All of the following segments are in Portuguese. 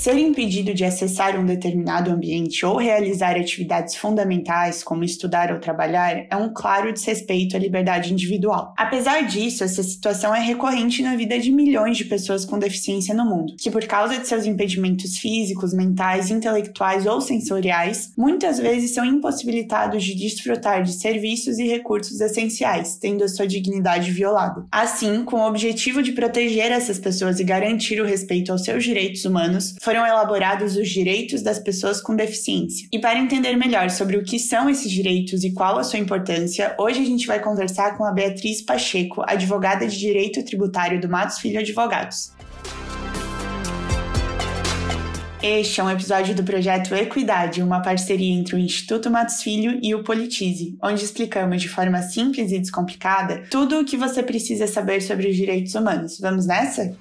Ser impedido de acessar um determinado ambiente ou realizar atividades fundamentais, como estudar ou trabalhar, é um claro desrespeito à liberdade individual. Apesar disso, essa situação é recorrente na vida de milhões de pessoas com deficiência no mundo, que por causa de seus impedimentos físicos, mentais, intelectuais ou sensoriais, muitas vezes são impossibilitados de desfrutar de serviços e recursos essenciais, tendo a sua dignidade violada. Assim, com o objetivo de proteger essas pessoas e garantir o respeito aos seus direitos humanos, foram elaborados os direitos das pessoas com deficiência. E para entender melhor sobre o que são esses direitos e qual a sua importância, hoje a gente vai conversar com a Beatriz Pacheco, advogada de direito tributário do Matos Filho Advogados. Este é um episódio do projeto Equidade, uma parceria entre o Instituto Matos Filho e o Politize, onde explicamos de forma simples e descomplicada tudo o que você precisa saber sobre os direitos humanos. Vamos nessa?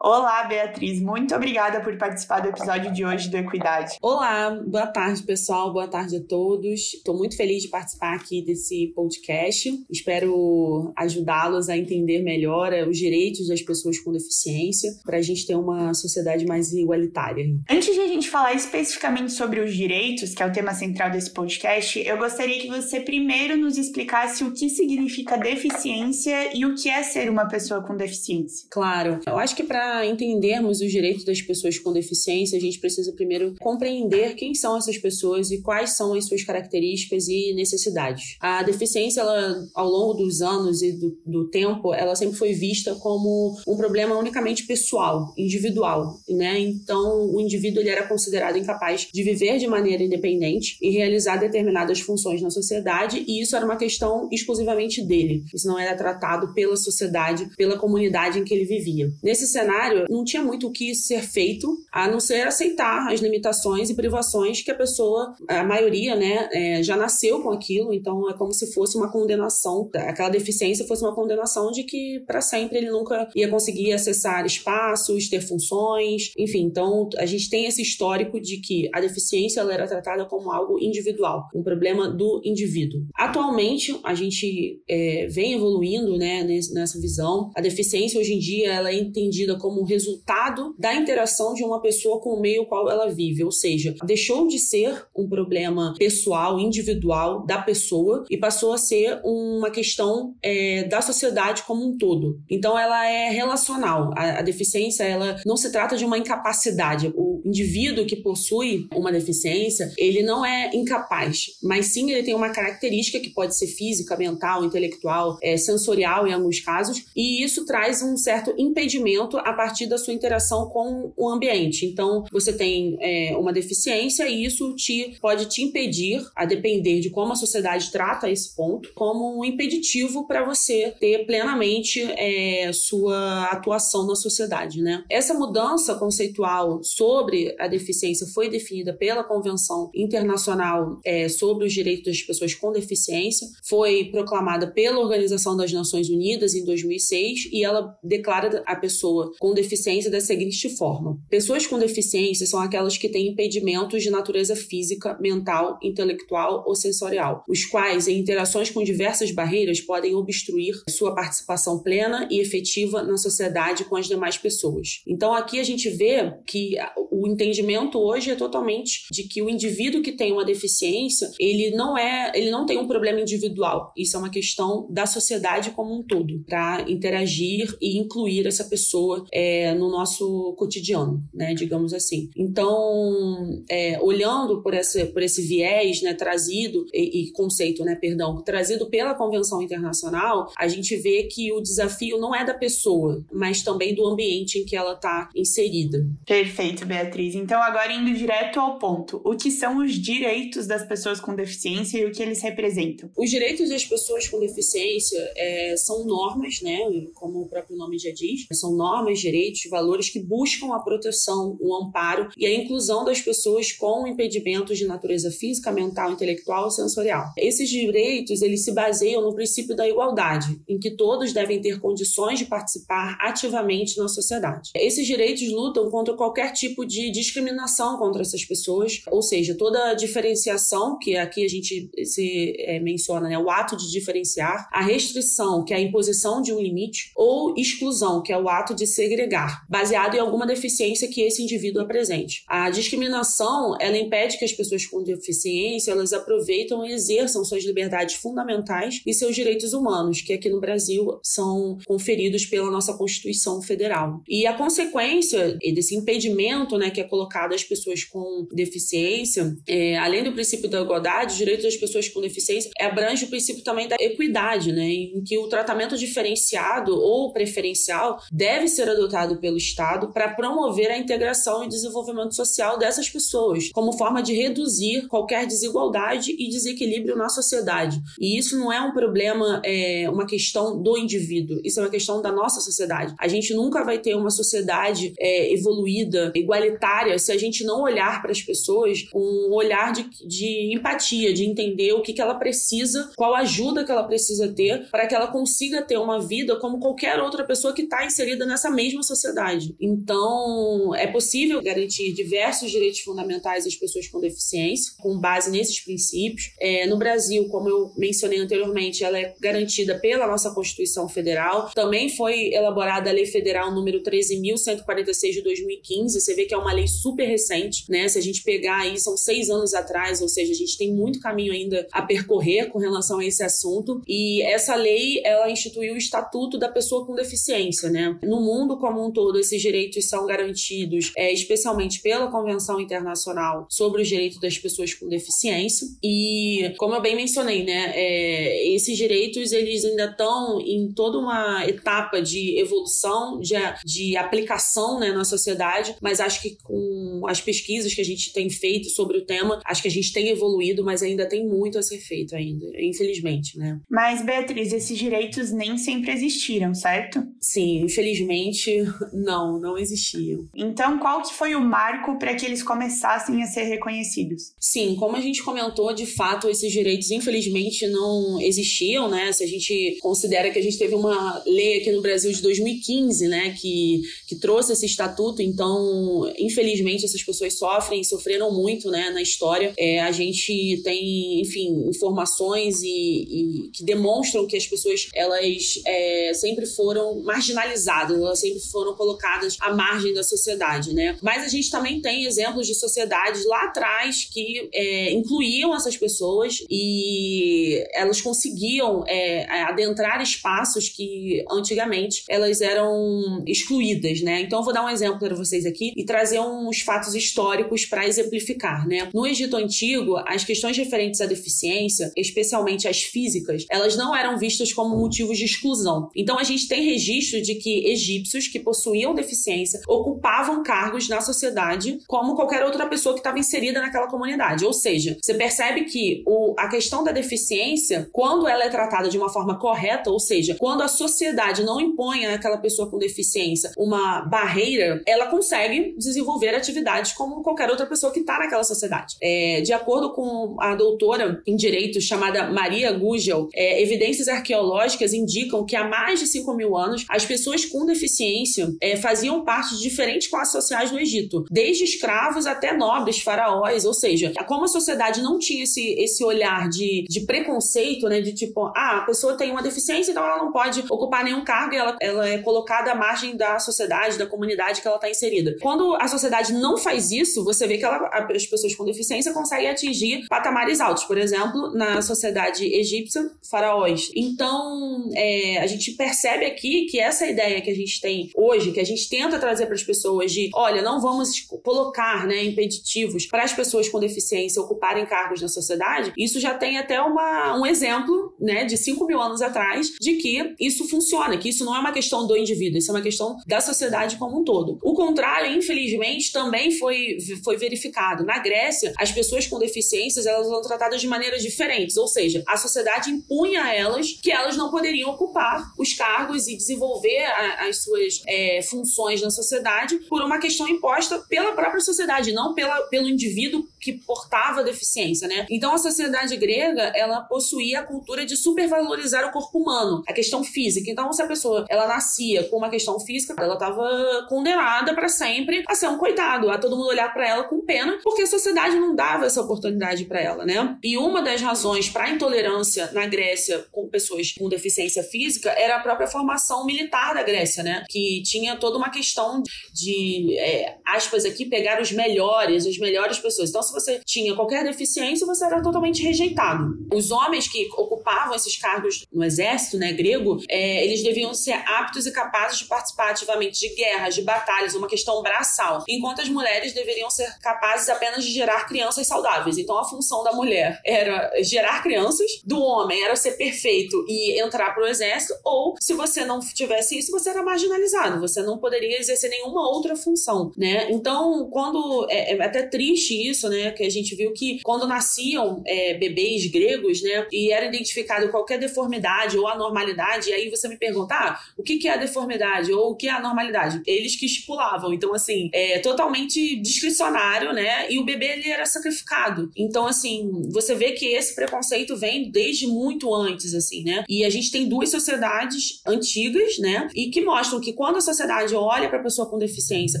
Olá, Beatriz. Muito obrigada por participar do episódio de hoje do Equidade. Olá, boa tarde, pessoal. Boa tarde a todos. Estou muito feliz de participar aqui desse podcast. Espero ajudá-los a entender melhor eh, os direitos das pessoas com deficiência para a gente ter uma sociedade mais igualitária. Antes de a gente falar especificamente sobre os direitos, que é o tema central desse podcast, eu gostaria que você primeiro nos explicasse o que significa deficiência e o que é ser uma pessoa com deficiência. Claro. Eu acho que para entendermos os direitos das pessoas com deficiência, a gente precisa primeiro compreender quem são essas pessoas e quais são as suas características e necessidades. A deficiência, ela, ao longo dos anos e do, do tempo, ela sempre foi vista como um problema unicamente pessoal, individual, né? Então, o indivíduo ele era considerado incapaz de viver de maneira independente e realizar determinadas funções na sociedade, e isso era uma questão exclusivamente dele. Isso não era tratado pela sociedade, pela comunidade em que ele vivia. Nesse cenário, não tinha muito o que ser feito a não ser aceitar as limitações e privações que a pessoa, a maioria, né, é, já nasceu com aquilo, então é como se fosse uma condenação, aquela deficiência fosse uma condenação de que para sempre ele nunca ia conseguir acessar espaços, ter funções, enfim. Então a gente tem esse histórico de que a deficiência ela era tratada como algo individual, um problema do indivíduo. Atualmente a gente é, vem evoluindo, né, nessa visão. A deficiência hoje em dia ela é entendida como resultado da interação de uma pessoa com o meio qual ela vive, ou seja, deixou de ser um problema pessoal, individual da pessoa e passou a ser uma questão é, da sociedade como um todo. Então ela é relacional. A, a deficiência ela não se trata de uma incapacidade. O indivíduo que possui uma deficiência ele não é incapaz, mas sim ele tem uma característica que pode ser física, mental, intelectual, é, sensorial em alguns casos, e isso traz um certo impedimento a partir da sua interação com o ambiente. Então, você tem é, uma deficiência e isso te pode te impedir, a depender de como a sociedade trata esse ponto, como um impeditivo para você ter plenamente é, sua atuação na sociedade, né? Essa mudança conceitual sobre a deficiência foi definida pela Convenção Internacional é, sobre os Direitos das Pessoas com Deficiência, foi proclamada pela Organização das Nações Unidas em 2006 e ela declara a pessoa com deficiência da seguinte forma: pessoas com deficiência são aquelas que têm impedimentos de natureza física, mental, intelectual ou sensorial, os quais, em interações com diversas barreiras, podem obstruir sua participação plena e efetiva na sociedade com as demais pessoas. Então, aqui a gente vê que O entendimento hoje é totalmente de que o indivíduo que tem uma deficiência, ele não é, ele não tem um problema individual. Isso é uma questão da sociedade como um todo, para interagir e incluir essa pessoa é, no nosso cotidiano, né, digamos assim. Então, é, olhando por esse, por esse viés, né, trazido e, e conceito, né, perdão, trazido pela Convenção Internacional, a gente vê que o desafio não é da pessoa, mas também do ambiente em que ela está inserida. Perfeito, Beatriz. Então, agora indo direto ao ponto, o que são os direitos das pessoas com deficiência e o que eles representam? Os direitos das pessoas com deficiência é, são normas, né, como o próprio nome já diz, são normas, direitos, valores que buscam a proteção, o amparo e a inclusão das pessoas com impedimentos de natureza física, mental, intelectual ou sensorial. Esses direitos, eles se baseiam no princípio da igualdade, em que todos devem ter condições de participar ativamente na sociedade. Esses direitos lutam contra qualquer tipo de discriminação contra essas pessoas, ou seja, toda diferenciação, que aqui a gente se é, menciona, né, o ato de diferenciar, a restrição, que é a imposição de um limite, ou exclusão, que é o ato de segregar, baseado em alguma deficiência que esse indivíduo apresente. A discriminação, ela impede que as pessoas com deficiência, elas aproveitam e exerçam suas liberdades fundamentais e seus direitos humanos, que aqui no Brasil são conferidos pela nossa Constituição Federal. E a consequência desse impedimento, né, que é colocado às pessoas com deficiência, é, além do princípio da igualdade, os direitos das pessoas com deficiência abrange o princípio também da equidade, né, em que o tratamento diferenciado ou preferencial deve ser adotado pelo Estado para promover a integração e desenvolvimento social dessas pessoas, como forma de reduzir qualquer desigualdade e desequilíbrio na sociedade. E isso não é um problema, é uma questão do indivíduo, isso é uma questão da nossa sociedade. A gente nunca vai ter uma sociedade é, evoluída, igualitária, se a gente não olhar para as pessoas com um olhar de, de empatia, de entender o que, que ela precisa, qual ajuda que ela precisa ter para que ela consiga ter uma vida como qualquer outra pessoa que está inserida nessa mesma sociedade. Então, é possível garantir diversos direitos fundamentais às pessoas com deficiência, com base nesses princípios. É, no Brasil, como eu mencionei anteriormente, ela é garantida pela nossa Constituição Federal. Também foi elaborada a Lei Federal número 13.146 de 2015. Você vê que é uma lei super recente, né? Se a gente pegar aí, são seis anos atrás, ou seja, a gente tem muito caminho ainda a percorrer com relação a esse assunto. E essa lei, ela instituiu o Estatuto da Pessoa com Deficiência, né? No mundo como um todo, esses direitos são garantidos, é, especialmente pela Convenção Internacional sobre os Direitos das Pessoas com Deficiência. E, como eu bem mencionei, né? É, esses direitos, eles ainda estão em toda uma etapa de evolução, de, de aplicação né, na sociedade, mas acho que com com as pesquisas que a gente tem feito sobre o tema, acho que a gente tem evoluído, mas ainda tem muito a ser feito ainda, infelizmente, né? Mas, Beatriz, esses direitos nem sempre existiram, certo? Sim, infelizmente, não, não existiam. Então, qual que foi o marco para que eles começassem a ser reconhecidos? Sim, como a gente comentou, de fato, esses direitos, infelizmente, não existiam, né? Se a gente considera que a gente teve uma lei aqui no Brasil de 2015, né, que, que trouxe esse estatuto, então, infelizmente, essas pessoas sofrem, sofreram muito, né, na história. É, a gente tem, enfim, informações e, e, que demonstram que as pessoas, elas é, sempre foram marginalizadas, elas sempre foram colocadas à margem da sociedade, né. Mas a gente também tem exemplos de sociedades lá atrás que é, incluíam essas pessoas e elas conseguiam é, adentrar espaços que antigamente elas eram excluídas, né? Então eu vou dar um exemplo para vocês aqui e trazer uns fatos históricos para exemplificar, né? No Egito antigo, as questões referentes à deficiência, especialmente as físicas, elas não eram vistas como motivos de exclusão. Então a gente tem registro de que egípcios que possuíam deficiência ocupavam cargos na sociedade como qualquer outra pessoa que estava inserida naquela comunidade. Ou seja, você percebe que o, a questão da deficiência, quando ela é tratada de uma forma correta, ou seja, quando a sociedade não impõe àquela pessoa com deficiência uma barreira, ela consegue desenvolver atividades como qualquer outra pessoa que está naquela sociedade. É, de acordo com a doutora em direito chamada Maria Gugel, é, evidências arqueológicas indicam que há mais de 5 mil anos as pessoas com deficiência é, faziam parte de diferentes classes sociais no Egito, desde escravos até nobres, faraós, ou seja, como a sociedade não tinha esse, esse olhar de, de preconceito, né, de tipo, ah, a pessoa tem uma deficiência, então ela não pode ocupar nenhum cargo e ela, ela é colocada à margem da sociedade, da comunidade que ela está inserida. Quando a sociedade não faz isso, você vê que ela, as pessoas com deficiência conseguem atingir patamares altos. Por exemplo, na sociedade egípcia, faraós. Então, é, a gente percebe aqui que essa ideia que a gente tem hoje, que a gente tenta trazer para as pessoas de, olha, não vamos colocar né, impeditivos para as pessoas com deficiência ocuparem cargos na sociedade, isso já tem até uma, um exemplo né, de 5 mil anos atrás de que isso funciona, que isso não é uma questão do indivíduo, isso é uma questão da sociedade como um todo. O contrário, infelizmente, também foi, foi verificado. Na Grécia, as pessoas com deficiências elas eram tratadas de maneiras diferentes, ou seja, a sociedade impunha a elas que elas não poderiam ocupar os cargos e desenvolver a, as suas é, funções na sociedade por uma questão imposta pela própria sociedade, não pela, pelo indivíduo que portava deficiência, né? Então a sociedade grega, ela possuía a cultura de supervalorizar o corpo humano, a questão física. Então se a pessoa ela nascia com uma questão física, ela estava condenada para sempre a ser um coitado, a todo mundo olhar para ela com pena, porque a sociedade não dava essa oportunidade para ela, né? E uma das razões para a intolerância na Grécia com pessoas com deficiência física era a própria formação militar da Grécia, né? Que tinha toda uma questão de, é, aspas aqui, pegar os melhores, as melhores pessoas. Então, se você tinha qualquer deficiência, você era totalmente rejeitado. Os homens que ocupavam esses cargos no exército, né, grego, é, eles deviam ser aptos e capazes de participar ativamente de guerras, de batalhas, uma questão braçal, enquanto as mulheres deveriam ser capazes apenas de gerar crianças saudáveis. Então, a função da mulher era gerar crianças, do homem era ser perfeito e entrar para o exército, ou se você não tivesse isso, você era marginalizado, você não poderia exercer nenhuma outra função, né? Então, quando é, é até triste isso, né, que a gente viu que quando nasciam é, bebês gregos, né, e era identificado qualquer deformidade ou anormalidade, e aí você me pergunta, ah, o que, que é a deformidade ou o que é a normalidade? Eles que estipulavam, então assim, é totalmente discricionário, né, e o bebê ele era sacrificado. Então assim, você vê que esse preconceito vem desde muito antes, assim, né, e a gente tem duas sociedades antigas, né, e que mostram que quando a sociedade olha para a pessoa com deficiência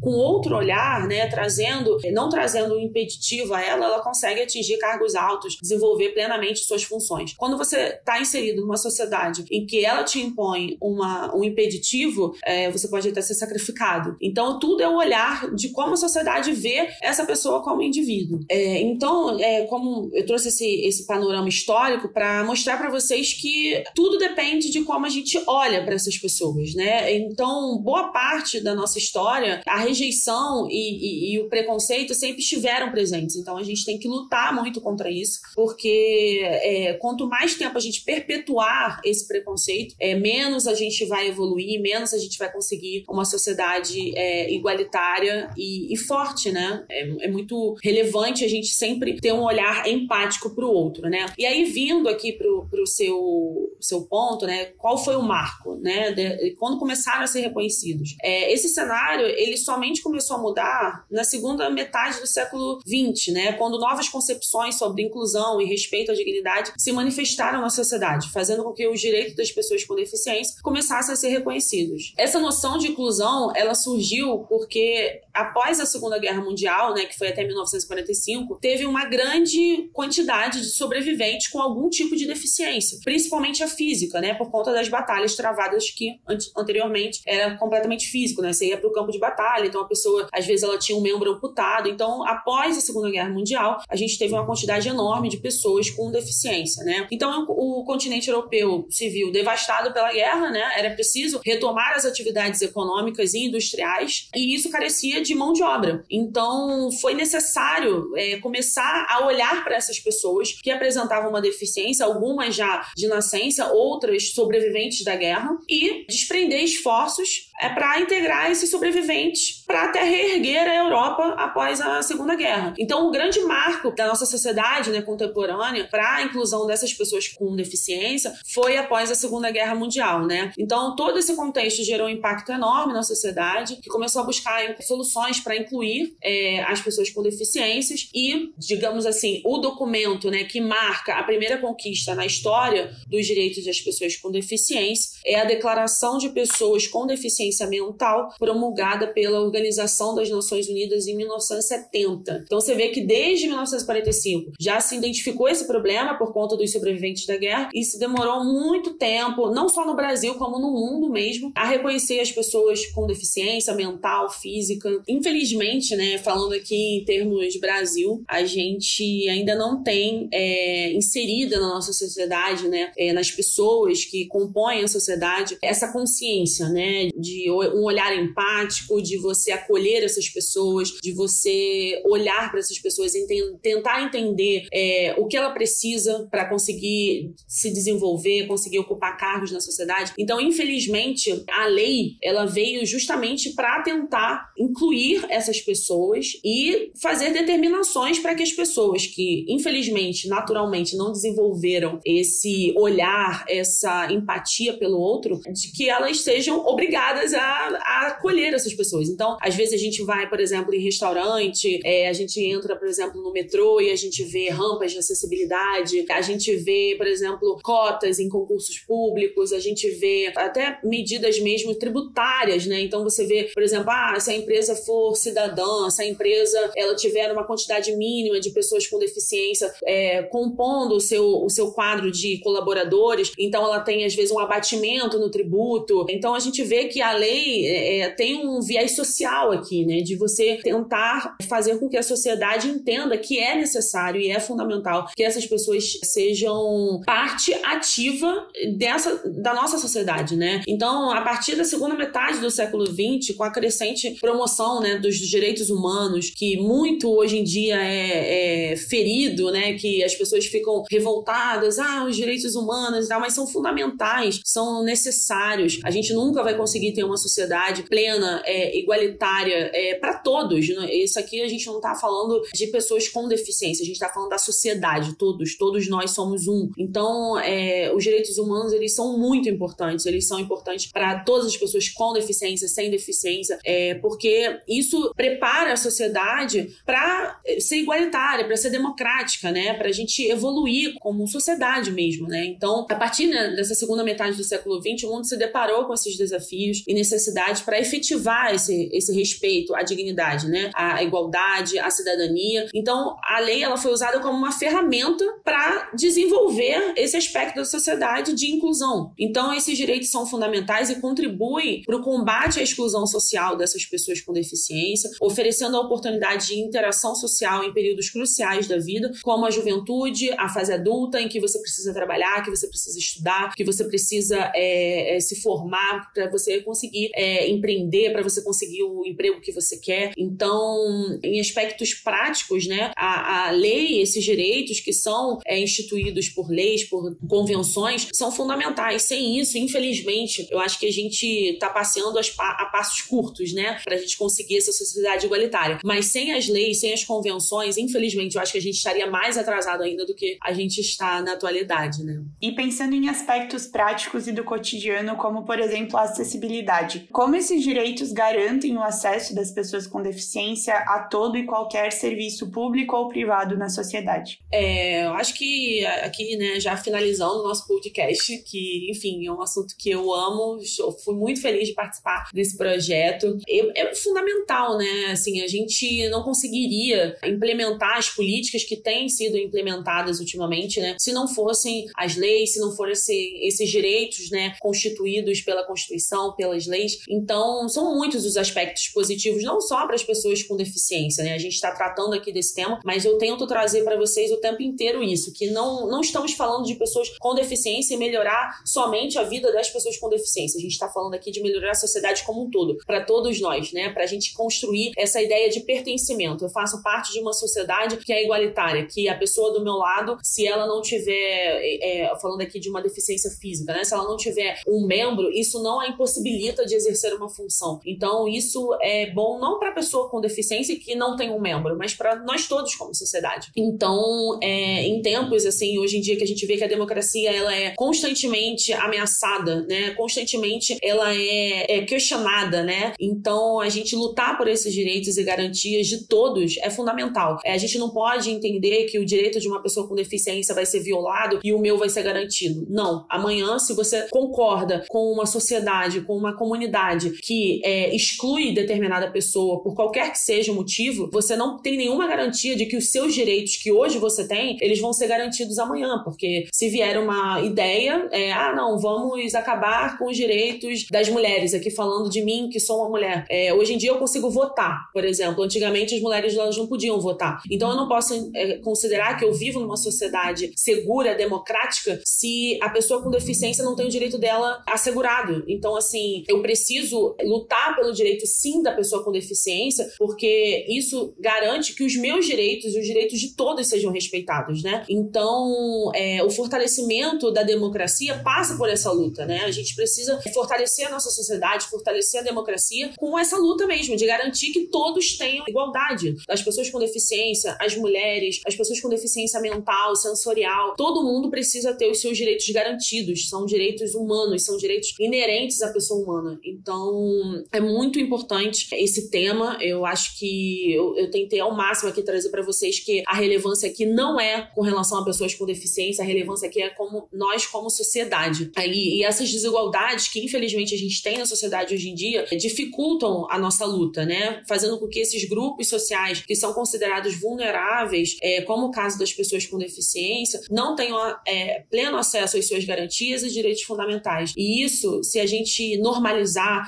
com outro olhar, né, trazendo, não trazendo um impeditivo ela, ela consegue atingir cargos altos, desenvolver plenamente suas funções. Quando você está inserido numa sociedade em que ela te impõe uma, um impeditivo, é, você pode até ser sacrificado. Então, tudo é o olhar de como a sociedade vê essa pessoa como indivíduo. É, então, é, como eu trouxe esse, esse panorama histórico para mostrar para vocês que tudo depende de como a gente olha para essas pessoas, né? Então, boa parte da nossa história, a rejeição e, e, e o preconceito sempre estiveram presentes. Então, a gente tem que lutar muito contra isso, porque é, quanto mais tempo a gente perpetuar esse preconceito, é, menos a gente vai evoluir, menos a gente vai conseguir uma sociedade é, igualitária e, e, forte, né? É, é, muito relevante a gente sempre ter um olhar empático para o outro, né? E aí, vindo aqui para o seu, seu ponto, né? Qual foi o marco, né? De, quando começaram a ser reconhecidos? É, esse cenário, ele somente começou a mudar na segunda metade do século XX, né? Quando novas concepções sobre inclusão e respeito à dignidade se manifestaram na sociedade, fazendo com que os direitos das pessoas com deficiência começassem a ser reconhecidos. Essa noção de inclusão, ela surgiu porque após a Segunda Guerra Mundial, né, que foi até 1945, teve uma grande quantidade de sobreviventes com algum tipo de deficiência, principalmente a física, né, por conta das batalhas travadas que anteriormente era completamente físico, né? Você ia para o campo de batalha, então a pessoa às vezes ela tinha um membro amputado. Então, após a Segunda Guerra Mundial, a gente teve uma quantidade enorme de pessoas com deficiência, né? Então, o continente europeu se viu devastado pela guerra, né? Era preciso retomar as atividades econômicas e industriais e isso carecia de mão de obra. Então, foi necessário é, começar a olhar para essas pessoas que apresentavam uma deficiência, algumas já de nascença, outras sobreviventes da guerra, e desprender esforços é, para integrar esses sobreviventes para até reerguer a Europa após a Segunda Guerra. Então, o grande marco da nossa sociedade né, contemporânea para a inclusão dessas pessoas com deficiência foi após a Segunda Guerra Mundial. Né? Então, todo esse contexto gerou um impacto enorme na sociedade, que começou a buscar soluções para incluir é, as pessoas com deficiências e, digamos assim, o documento né, que marca a primeira conquista na história dos direitos das pessoas com deficiência é a Declaração de Pessoas com Deficiência Mental, promulgada pela Organização das Nações Unidas em 1970. Então você vê que desde 1945 já se identificou esse problema por conta dos sobreviventes da guerra e se demorou muito tempo, não só no Brasil, como no mundo mesmo, a reconhecer as pessoas com deficiência mental, física. Infelizmente, né, falando aqui em termos Brasil, a gente ainda não tem é, inserida na nossa sociedade, né, é, nas pessoas que compõem a sociedade, essa consciência, né, de um olhar empático, de você acolher essas pessoas, de você olhar para essas pessoas e tentar entender é, o que ela precisa para conseguir se desenvolver, conseguir ocupar cargos na sociedade. Então, infelizmente, a lei ela veio justamente para tentar incluir essas pessoas e fazer determinações para que as pessoas que, infelizmente, naturalmente não desenvolveram esse olhar, essa empatia pelo outro, de que elas sejam obrigadas a, a acolher essas pessoas. Então, às vezes a gente vai, por exemplo, em restaurante, é, a gente entra, por exemplo, no metrô e a gente vê rampas de acessibilidade, a gente vê, por exemplo, cotas em concursos públicos, a gente vê até medidas mesmo tributárias, né? Então você vê, por exemplo, ah, se a empresa for cidadã, se a empresa ela tiver uma quantidade mínima de pessoas com deficiência é, compondo o seu, o seu quadro de colaboradores, então ela tem às vezes um abatimento no tributo. Então a gente vê que a lei é, é tem um viés social aqui, né? De você tentar fazer com que a sociedade entenda que é necessário e é fundamental que essas pessoas sejam parte ativa dessa da nossa sociedade, né? Então, a partir da segunda metade do século XX, com a crescente promoção, né, dos direitos humanos, que muito hoje em dia é, é ferido, né? Que as pessoas ficam revoltadas, ah, os direitos humanos e tal, mas são fundamentais, são necessários. A gente nunca vai conseguir ter uma sociedade plena, é, igualitária, é, para todos. Né? Isso aqui a gente não está falando de pessoas com deficiência, a gente está falando da sociedade, todos, todos nós somos um. Então, é, os direitos humanos eles são muito importantes, eles são importantes para todas as pessoas com deficiência, sem deficiência, é, porque isso prepara a sociedade para ser igualitária, para ser democrática, né? Para a gente evoluir como sociedade mesmo, né? Então, a partir né, dessa segunda metade do século XX, o mundo se deparou com esses desafios e necessidades para efetivar esse, esse respeito à dignidade, né? À igualdade, à cidadania. Então, a lei ela foi usada como uma ferramenta para desenvolver esse aspecto da sociedade de inclusão. Então, esses direitos são fundamentais e contribuem para o combate à exclusão social dessas pessoas com deficiência, oferecendo a oportunidade de interação social em períodos cruciais da vida, como a juventude, a fase adulta, em que você precisa trabalhar, que você precisa estudar, que você precisa é, é, se formar para você conseguir é, empreender, para você conseguir o emprego que você quer. Então, em aspectos práticos, né, a, a lei, esses direitos que são é, instituídos por leis, por convenções, são fundamentais. Sem isso, infelizmente, eu acho que a gente está passeando a passos curtos, né, para a gente conseguir essa sociedade igualitária. Mas sem as leis, sem as convenções, infelizmente, eu acho que a gente estaria mais atrasado ainda do que a gente está na atualidade, né? E pensando em aspectos práticos e do cotidiano, como por exemplo a acessibilidade, como esses direitos garantem o acesso das pessoas com deficiência a todo e qualquer serviço público ou privado na sociedade? É, eu acho que aqui, né, já finalizando o nosso podcast, que, enfim, é um assunto que eu amo, fui muito feliz de participar desse projeto. É, é fundamental, né? Assim, a gente não conseguiria implementar as políticas que têm sido implementadas ultimamente, né? Se não fossem as leis, se não fossem esses direitos, né, constituídos pela Constituição, pelas leis. Então, são muitos os aspectos positivos, não só para as pessoas com deficiência, né? A gente está tratando aqui desse tema, mas eu tento trazer para vocês o tempo inteiro isso, que não, não estamos falando de pessoas com deficiência e melhorar somente a vida das pessoas com deficiência. A gente está falando aqui de melhorar a sociedade como um todo, para todos nós, né? Para a gente construir essa ideia de pertencimento. Eu faço parte de uma sociedade que é igualitária, que a pessoa do meu lado, se ela não tiver, é, é falando aqui de uma deficiência física, né? Se ela não tiver um membro, isso não a impossibilita de exercer uma função. Então, isso é bom não para a pessoa com deficiência que não tem um membro, mas para nós todos como sociedade. Então, é, em tempos assim, hoje em dia que a gente vê que a democracia ela é constantemente ameaçada, né? Constantemente ela é, é questionada, né? Então, a gente lutar por esses direitos e garantias de todos é fundamental. É, a gente não pode entender que o direito de uma pessoa com deficiência vai ser violado e o meu vai ser garantido. Não. Amanhã, se você concorda com uma sociedade, com uma comunidade que é, exclui determinada pessoa por qualquer que seja o motivo, você não tem nenhuma garantia de que os seus direitos que hoje você tem, eles vão ser garantidos amanhã, porque se vier uma ideia, é, ah, não, vamos acabar com os direitos das mulheres, aqui falando de mim, que sou uma mulher. É, hoje em dia eu consigo votar, por exemplo. Antigamente as mulheres elas não podiam votar. Então eu não posso é, considerar que eu vivo numa sociedade segura, democrática, se a pessoa com deficiência não tem o direito dela assegurado. Então, assim, eu preciso lutar pelo direito sim da pessoa com deficiência, porque isso garante que os meus direitos e os direitos de todos sejam respeitados, né? Então, é, o fortalecimento da democracia passa por essa luta, né? A gente precisa fortalecer a nossa sociedade, fortalecer a democracia com essa luta mesmo, de garantir que todos tenham igualdade. As pessoas com deficiência, as mulheres, as pessoas com deficiência mental, sensorial, todo mundo precisa ter os seus direitos garantidos. São direitos humanos, são direitos inerentes à pessoa humana. Então, é muito importante esse tema. Eu acho que eu, eu tentei ao máximo aqui trazer para vocês que a relevância aqui não é com relação a pessoas com deficiência, a relevância aqui é como nós como sociedade. E, e essas desigualdades que infelizmente a gente tem na sociedade hoje em dia dificultam a nossa luta, né? Fazendo com que esses grupos sociais que são considerados vulneráveis, é, como o caso das pessoas com deficiência, não tenham é, pleno acesso às suas garantias e direitos fundamentais. E isso, se a gente normalizar,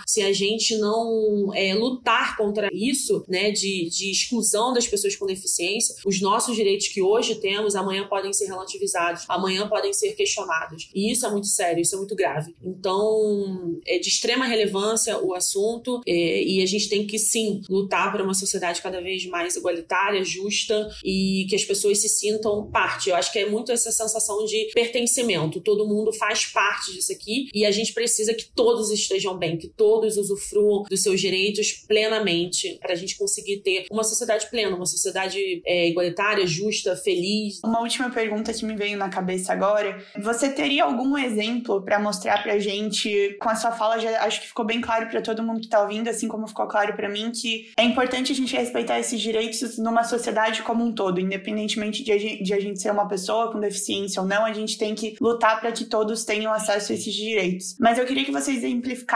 se a gente não é, lutar contra isso, né, de, de exclusão das pessoas com deficiência, os nossos direitos que hoje temos, amanhã podem ser relativizados, amanhã podem ser questionados. E isso é muito sério, isso é muito grave. Então, é de extrema relevância o assunto é, e a gente tem que sim lutar por uma sociedade cada vez mais igualitária, justa e que as pessoas se sintam parte. Eu acho que é muito essa sensação de pertencimento. Todo mundo faz parte disso aqui e a gente precisa que todos estejam bem, que todos usufruam dos seus direitos plenamente para a gente conseguir ter uma sociedade plena, uma sociedade é, igualitária, justa, feliz. Uma última pergunta que me veio na cabeça agora: você teria algum exemplo para mostrar para gente? Com a sua fala, já acho que ficou bem claro para todo mundo que está ouvindo, assim como ficou claro para mim, que é importante a gente respeitar esses direitos numa sociedade como um todo, independentemente de a gente, de a gente ser uma pessoa com deficiência ou não, a gente tem que lutar para que todos tenham acesso a esses direitos. Mas eu queria que você exemplificasse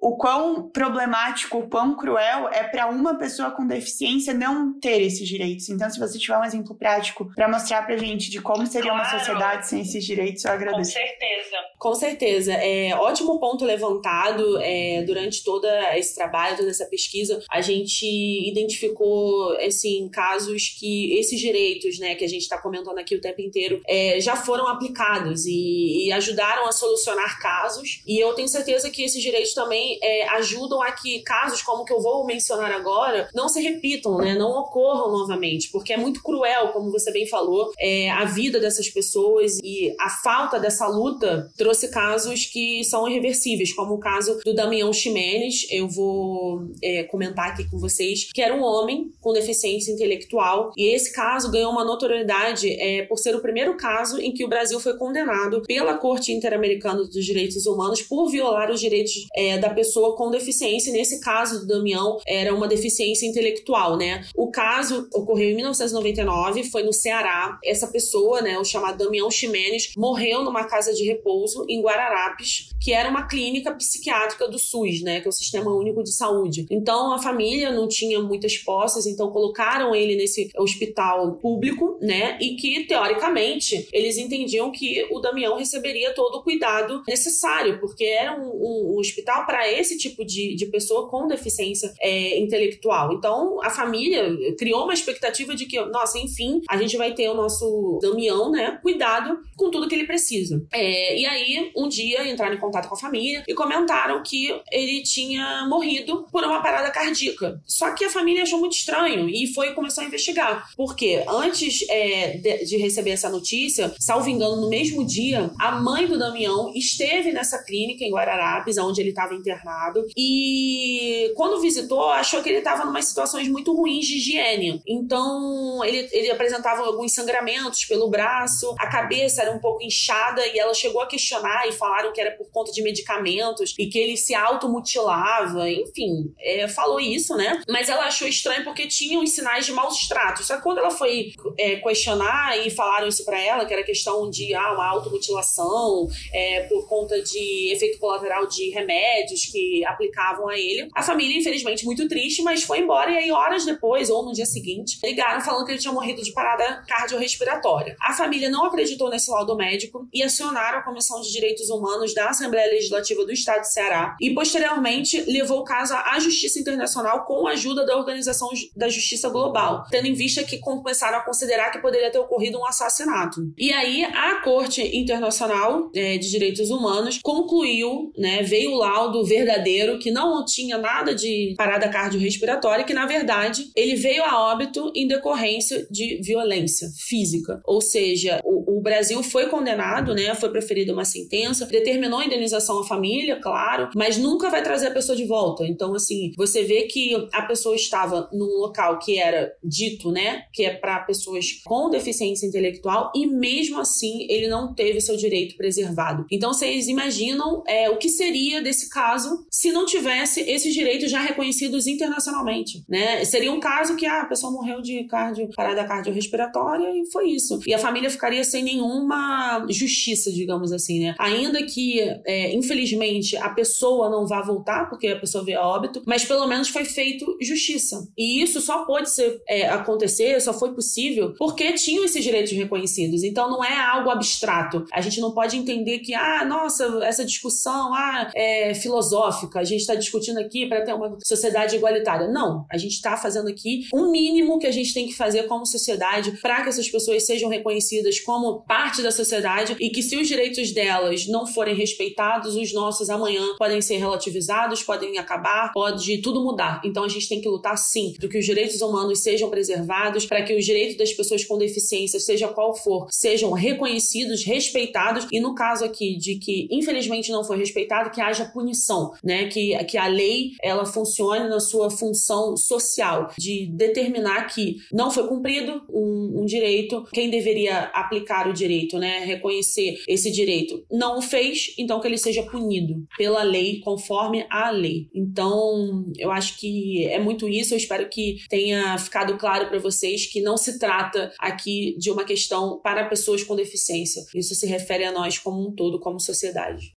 o quão problemático, o quão cruel é para uma pessoa com deficiência não ter esses direitos. Então, se você tiver um exemplo prático para mostrar pra gente de como seria claro. uma sociedade sem esses direitos, eu agradeço. Com certeza. Com certeza. É ótimo ponto levantado é, durante todo esse trabalho, toda essa pesquisa. A gente identificou, assim, casos que esses direitos, né, que a gente está comentando aqui o tempo inteiro, é, já foram aplicados e, e, ajudaram a solucionar casos. E eu tenho certeza que esses direitos também é, ajudam a que casos como o que eu vou mencionar agora não se repitam, né, não ocorram novamente, porque é muito cruel, como você bem falou, é, a vida dessas pessoas e a falta dessa luta trouxe casos que são irreversíveis, como o caso do Damião Ximenes. Eu vou é, comentar aqui com vocês que era um homem com deficiência intelectual e esse caso ganhou uma notoriedade é, por ser o primeiro caso em que o Brasil foi condenado pela Corte Interamericana dos Direitos Humanos por violar os direitos é, da pessoa com deficiência. Nesse caso do Damião era uma deficiência intelectual, né? O caso ocorreu em 1999, foi no Ceará. Essa pessoa, né, o chamado Damião Ximenes, morreu numa casa de repouso em Guararapes, que era uma clínica psiquiátrica do SUS, né, que é o Sistema Único de Saúde. Então a família não tinha muitas posses, então colocaram ele nesse hospital público, né, e que teoricamente eles entendiam que o Damião receberia todo o cuidado necessário, porque era um, um hospital para esse tipo de, de pessoa com deficiência é, intelectual. Então a família criou uma expectativa de que, nossa, enfim, a gente vai ter o nosso Damião, né, cuidado com tudo que ele precisa. É, e aí, um dia entraram em contato com a família e comentaram que ele tinha morrido por uma parada cardíaca. Só que a família achou muito estranho e foi começou a investigar. Porque antes é, de, de, receber essa notícia, salvo engano, no mesmo dia, a mãe do Damião esteve nessa clínica em Guararapes, onde ele estava internado, e quando visitou, achou que ele estava numa situações muito ruins de higiene. Então, ele, ele apresentava alguns sangramentos pelo braço, a cabeça era um pouco inchada e ela chegou a questionar e falaram que era por conta de medicamentos e que ele se automutilava, enfim, é, falou isso, né? Mas ela achou estranho porque tinha os sinais de maus tratos. Só que quando ela foi é, questionar e falaram isso para ela, que era questão de ah, uma automutilação é, por conta de efeito colateral de remédios que aplicavam a ele, a família, infelizmente, muito triste, mas foi embora e aí horas depois, ou no dia seguinte, ligaram falando que ele tinha morrido de parada cardiorrespiratória. A família não acreditou nesse laudo médico e acionaram a Comissão de Direitos Humanos da Assembleia Legislativa do Estado de Ceará e, posteriormente, levou o caso à Justiça Internacional com a ajuda da Organização da Justiça Global, tendo em vista que começaram a considerar que poderia ter ocorrido um assassinato. E aí, a Corte Internacional é, de Direitos Humanos concluiu, né, veio o laudo verdadeiro que não tinha nada de parada cardiorrespiratória, que na verdade ele veio a óbito em decorrência de violência física. Ou seja, o, o Brasil foi condenado, né? Foi preferida uma sentença, determinou a indenização à família, claro, mas nunca vai trazer a pessoa de volta. Então, assim, você vê que a pessoa estava num local que era dito, né? Que é para pessoas com deficiência intelectual e mesmo assim ele não teve seu direito preservado. Então, vocês imaginam é, o que seria desse caso se não tivesse esses direitos já reconhecidos internacionalmente, né? Seria um caso que ah, a pessoa morreu de cardio, parada cardiorrespiratória e foi isso. E a família ficaria sem nenhuma justiça, digamos assim, né? Ainda que, é, infelizmente, a pessoa não vá voltar, porque a pessoa veio a óbito, mas pelo menos foi feito justiça. E isso só pode ser, é, acontecer, só foi possível porque tinham esses direitos reconhecidos. Então não é algo abstrato. A gente não pode entender que, ah, nossa, essa discussão ah, é filosófica, a gente está discutindo aqui para ter uma sociedade igualitária. Não, a gente está fazendo aqui um mínimo que a gente tem que fazer como sociedade para que essas pessoas sejam reconhecidas como parte da sociedade e que se os direitos delas não forem respeitados, os nossos amanhã podem ser relativizados, podem acabar, pode tudo mudar. Então a gente tem que lutar sim para que os direitos humanos sejam preservados, para que os direitos das pessoas com deficiência, seja qual for, sejam reconhecidos, respeitados e no caso aqui de que infelizmente não foi respeitado, que haja punição, né? Que, que a lei ela funcione na sua função social de determinar que não foi cumprido um, um direito, quem deveria aplicar o direito, né? Reconhecer esse direito não o fez, então que ele seja punido pela lei, conforme a lei. Então, eu acho que é muito isso. Eu espero que tenha ficado claro para vocês que não se trata aqui de uma questão para pessoas com deficiência. Isso se refere a nós como um todo, como sociedade.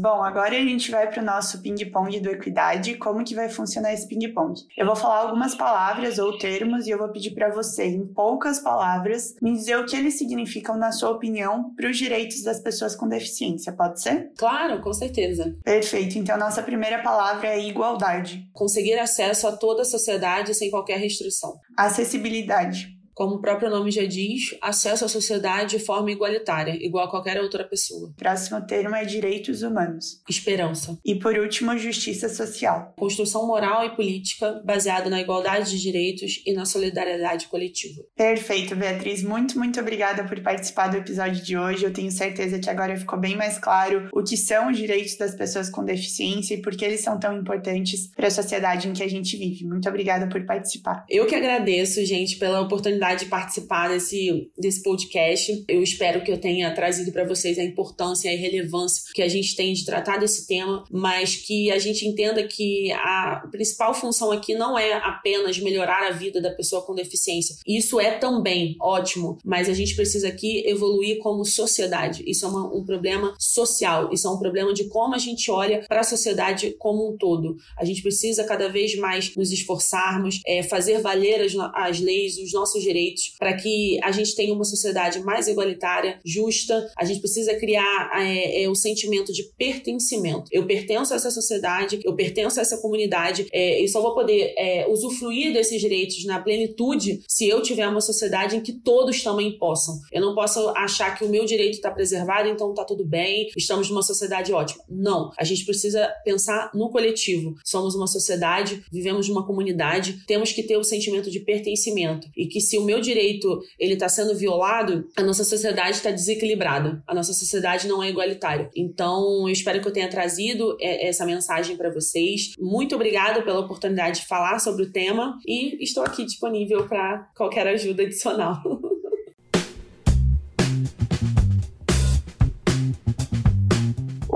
Bom, agora a gente vai para o nosso ping-pong do Equidade. Como que vai funcionar esse ping-pong? Eu vou falar algumas palavras ou termos e eu vou pedir para você, em poucas palavras, me dizer o que eles significam, na sua opinião, para os direitos das pessoas com deficiência. Pode ser? Claro, com certeza. Perfeito. Então, nossa primeira palavra é igualdade. Conseguir acesso a toda a sociedade sem qualquer restrição. Acessibilidade como o próprio nome já diz, acesso à sociedade de forma igualitária, igual a qualquer outra pessoa. Próximo termo é direitos humanos. Esperança. E por último, justiça social. Construção moral e política baseada na igualdade de direitos e na solidariedade coletiva. Perfeito, Beatriz. Muito, muito obrigada por participar do episódio de hoje. Eu tenho certeza que agora ficou bem mais claro o que são os direitos das pessoas com deficiência e por que eles são tão importantes para a sociedade em que a gente vive. Muito obrigada por participar. Eu que agradeço, gente, pela oportunidade oportunidade de participar desse, desse podcast. Eu espero que eu tenha trazido para vocês a importância e a relevância que a gente tem de tratar desse tema, mas que a gente entenda que a principal função aqui não é apenas melhorar a vida da pessoa com deficiência. Isso é também ótimo, mas a gente precisa aqui evoluir como sociedade. Isso é uma, um problema social, isso é um problema de como a gente olha para a sociedade como um todo. A gente precisa cada vez mais nos esforçarmos, é, fazer valer as, as leis, os nossos direitos direitos, para que a gente tenha uma sociedade mais igualitária, justa. A gente precisa criar é, é, o sentimento de pertencimento. Eu pertenço a essa sociedade, eu pertenço a essa comunidade, é, e só vou poder é, usufruir desses direitos na plenitude se eu tiver uma sociedade em que todos também possam. Eu não posso achar que o meu direito está preservado, então está tudo bem, estamos numa sociedade ótima. Não. A gente precisa pensar no coletivo. Somos uma sociedade, vivemos numa comunidade, temos que ter o sentimento de pertencimento. E que se o meu direito ele está sendo violado, a nossa sociedade está desequilibrada. A nossa sociedade não é igualitária. Então, eu espero que eu tenha trazido é, essa mensagem para vocês. Muito obrigada pela oportunidade de falar sobre o tema e estou aqui disponível para qualquer ajuda adicional.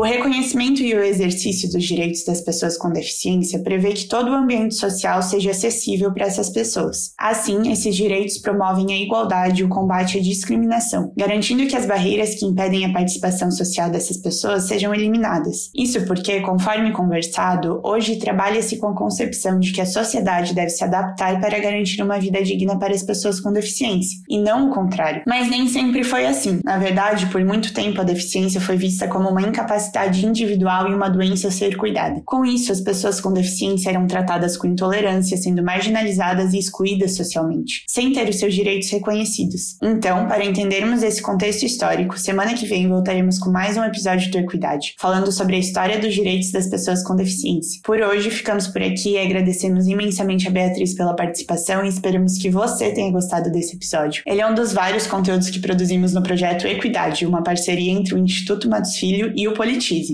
O reconhecimento e o exercício dos direitos das pessoas com deficiência prevê que todo o ambiente social seja acessível para essas pessoas. Assim, esses direitos promovem a igualdade e o combate à discriminação, garantindo que as barreiras que impedem a participação social dessas pessoas sejam eliminadas. Isso porque, conforme conversado, hoje trabalha-se com a concepção de que a sociedade deve se adaptar para garantir uma vida digna para as pessoas com deficiência, e não o contrário. Mas nem sempre foi assim. Na verdade, por muito tempo a deficiência foi vista como uma incapacidade individual e uma doença a ser cuidada. Com isso, as pessoas com deficiência eram tratadas com intolerância, sendo marginalizadas e excluídas socialmente, sem ter os seus direitos reconhecidos. Então, para entendermos esse contexto histórico, semana que vem voltaremos com mais um episódio do Equidade, falando sobre a história dos direitos das pessoas com deficiência. Por hoje, ficamos por aqui e agradecemos imensamente a Beatriz pela participação e esperamos que você tenha gostado desse episódio. Ele é um dos vários conteúdos que produzimos no projeto Equidade, uma parceria entre o Instituto Matos Filho e o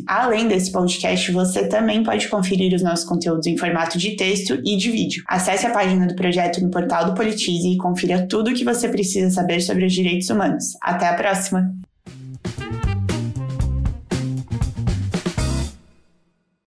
Além desse podcast, você também pode conferir os nossos conteúdos em formato de texto e de vídeo. Acesse a página do projeto no portal do Politize e confira tudo o que você precisa saber sobre os direitos humanos. Até a próxima!